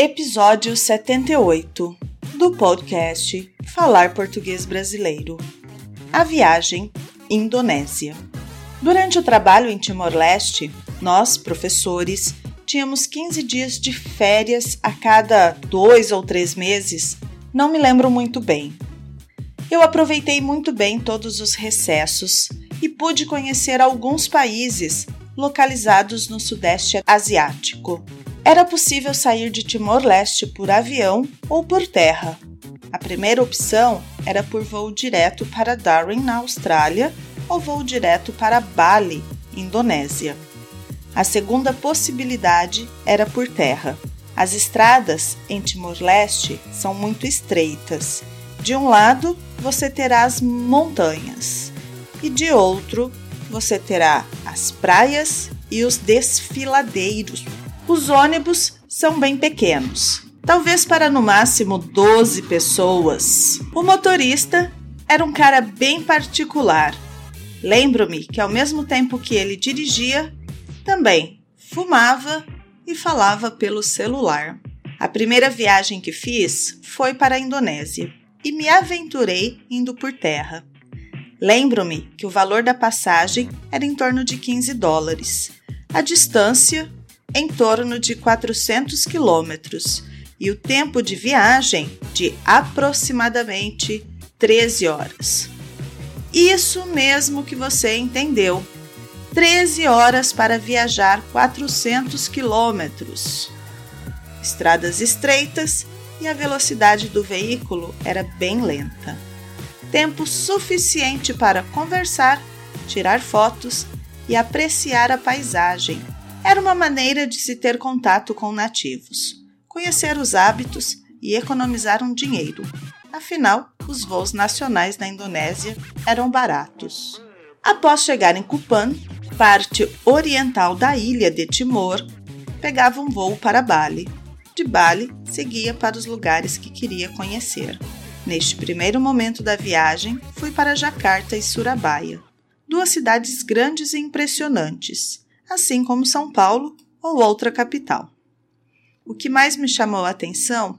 Episódio 78 do podcast Falar Português Brasileiro. A viagem Indonésia. Durante o trabalho em Timor-Leste, nós, professores, tínhamos 15 dias de férias a cada dois ou três meses, não me lembro muito bem. Eu aproveitei muito bem todos os recessos e pude conhecer alguns países localizados no Sudeste Asiático. Era possível sair de Timor-Leste por avião ou por terra. A primeira opção era por voo direto para Darwin, na Austrália, ou voo direto para Bali, Indonésia. A segunda possibilidade era por terra. As estradas em Timor-Leste são muito estreitas. De um lado, você terá as montanhas, e de outro, você terá as praias e os desfiladeiros. Os ônibus são bem pequenos, talvez para no máximo 12 pessoas. O motorista era um cara bem particular. Lembro-me que ao mesmo tempo que ele dirigia, também fumava e falava pelo celular. A primeira viagem que fiz foi para a Indonésia e me aventurei indo por terra. Lembro-me que o valor da passagem era em torno de 15 dólares, a distância em torno de 400 quilômetros e o tempo de viagem de aproximadamente 13 horas. Isso mesmo que você entendeu. 13 horas para viajar 400 quilômetros. Estradas estreitas e a velocidade do veículo era bem lenta tempo suficiente para conversar, tirar fotos e apreciar a paisagem. Era uma maneira de se ter contato com nativos, conhecer os hábitos e economizar um dinheiro. Afinal, os voos nacionais na Indonésia eram baratos. Após chegar em Kupang, parte oriental da ilha de Timor, pegava um voo para Bali. De Bali, seguia para os lugares que queria conhecer. Neste primeiro momento da viagem, fui para Jacarta e Surabaya, duas cidades grandes e impressionantes, assim como São Paulo ou outra capital. O que mais me chamou a atenção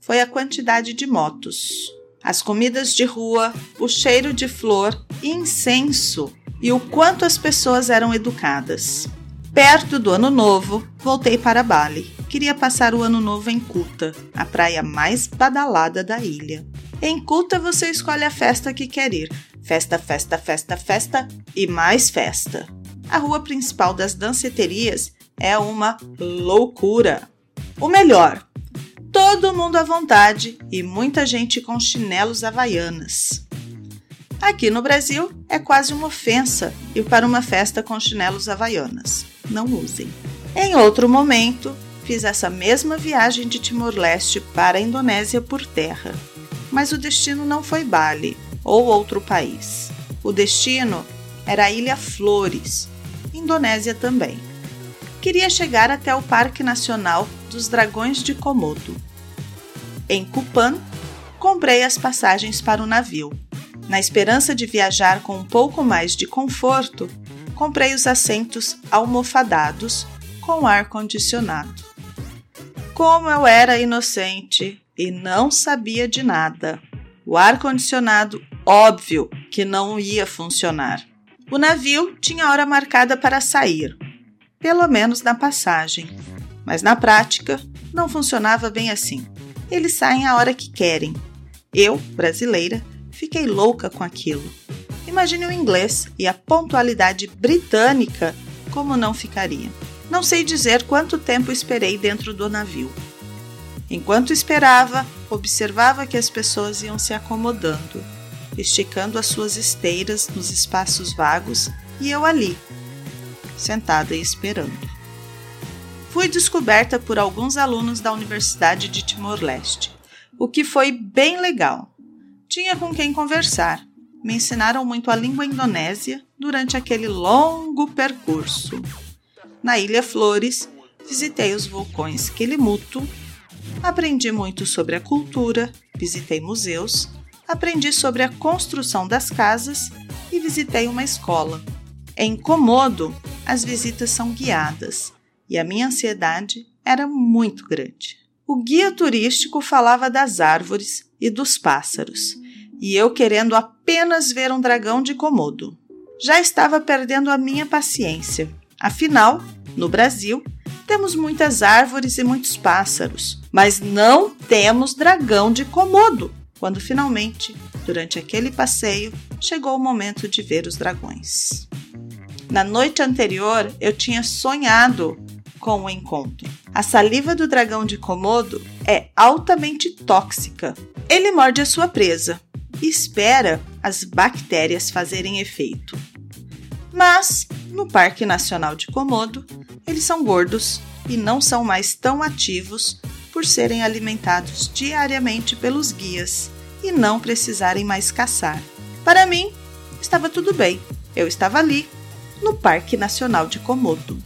foi a quantidade de motos, as comidas de rua, o cheiro de flor incenso e o quanto as pessoas eram educadas. Perto do Ano Novo, voltei para Bali. Queria passar o Ano Novo em Kuta, a praia mais badalada da ilha. Em Kuta você escolhe a festa que quer ir. Festa, festa, festa, festa e mais festa. A rua principal das danceterias é uma loucura. O melhor, todo mundo à vontade e muita gente com chinelos havaianas. Aqui no Brasil é quase uma ofensa ir para uma festa com chinelos havaianas. Não usem. Em outro momento, fiz essa mesma viagem de Timor-Leste para a Indonésia por terra mas o destino não foi Bali ou outro país. O destino era a Ilha Flores, Indonésia também. Queria chegar até o Parque Nacional dos Dragões de Komodo. Em Kupang, comprei as passagens para o navio. Na esperança de viajar com um pouco mais de conforto, comprei os assentos almofadados com ar condicionado. Como eu era inocente! e não sabia de nada. O ar-condicionado, óbvio que não ia funcionar. O navio tinha hora marcada para sair, pelo menos na passagem, mas na prática não funcionava bem assim. Eles saem a hora que querem. Eu, brasileira, fiquei louca com aquilo. Imagine o inglês e a pontualidade britânica como não ficaria. Não sei dizer quanto tempo esperei dentro do navio. Enquanto esperava, observava que as pessoas iam se acomodando, esticando as suas esteiras nos espaços vagos e eu ali, sentada e esperando. Fui descoberta por alguns alunos da Universidade de Timor-Leste, o que foi bem legal. Tinha com quem conversar. Me ensinaram muito a língua indonésia durante aquele longo percurso. Na Ilha Flores, visitei os vulcões Kelimutu Aprendi muito sobre a cultura, visitei museus, aprendi sobre a construção das casas e visitei uma escola. Em Komodo, as visitas são guiadas e a minha ansiedade era muito grande. o guia turístico falava das árvores e dos pássaros, e eu querendo apenas ver um dragão de Komodo. Já estava perdendo a minha paciência. Afinal, no Brasil, temos muitas árvores e muitos pássaros, mas não temos dragão de Komodo. Quando finalmente, durante aquele passeio, chegou o momento de ver os dragões. Na noite anterior, eu tinha sonhado com o encontro. A saliva do dragão de Komodo é altamente tóxica. Ele morde a sua presa e espera as bactérias fazerem efeito. Mas, no Parque Nacional de Komodo, eles são gordos e não são mais tão ativos por serem alimentados diariamente pelos guias e não precisarem mais caçar. Para mim, estava tudo bem. Eu estava ali, no Parque Nacional de Komodo.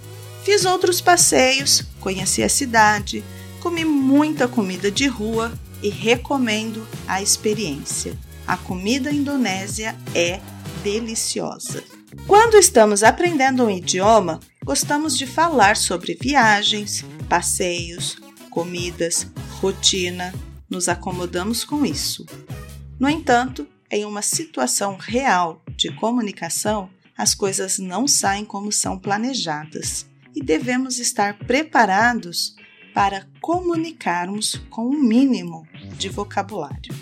Fiz outros passeios, conheci a cidade, comi muita comida de rua e recomendo a experiência. A comida indonésia é deliciosa. Quando estamos aprendendo um idioma, gostamos de falar sobre viagens, passeios, comidas, rotina, nos acomodamos com isso. No entanto, em uma situação real de comunicação, as coisas não saem como são planejadas e devemos estar preparados para comunicarmos com o um mínimo de vocabulário.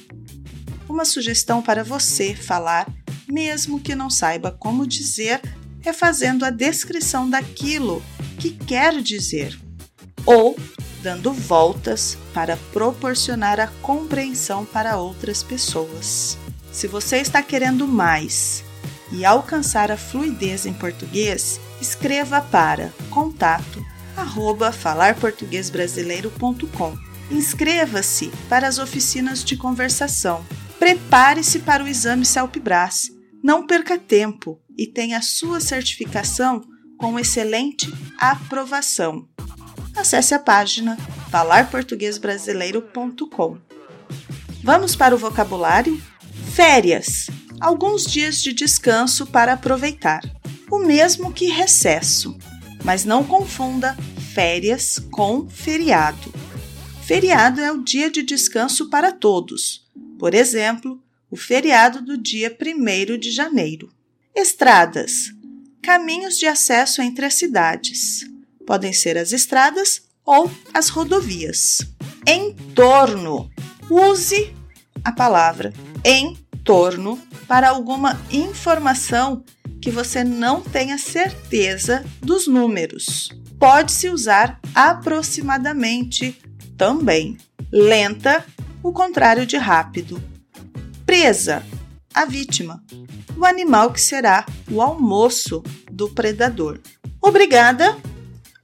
Uma sugestão para você falar, mesmo que não saiba como dizer, é fazendo a descrição daquilo que quer dizer ou dando voltas para proporcionar a compreensão para outras pessoas. Se você está querendo mais e alcançar a fluidez em português, escreva para contato arroba falarportuguesbrasileiro.com. Inscreva-se para as oficinas de conversação. Prepare-se para o exame CELPBRAS. Não perca tempo e tenha sua certificação com excelente aprovação. Acesse a página falarportuguesbrasileiro.com. Vamos para o vocabulário? Férias alguns dias de descanso para aproveitar, o mesmo que recesso, mas não confunda férias com feriado. Feriado é o dia de descanso para todos, por exemplo, o feriado do dia 1 de janeiro. Estradas caminhos de acesso entre as cidades. Podem ser as estradas ou as rodovias. Entorno. Use a palavra em torno para alguma informação que você não tenha certeza dos números. Pode-se usar aproximadamente também. Lenta, o contrário de rápido. Presa, a vítima. O animal que será o almoço do predador. Obrigada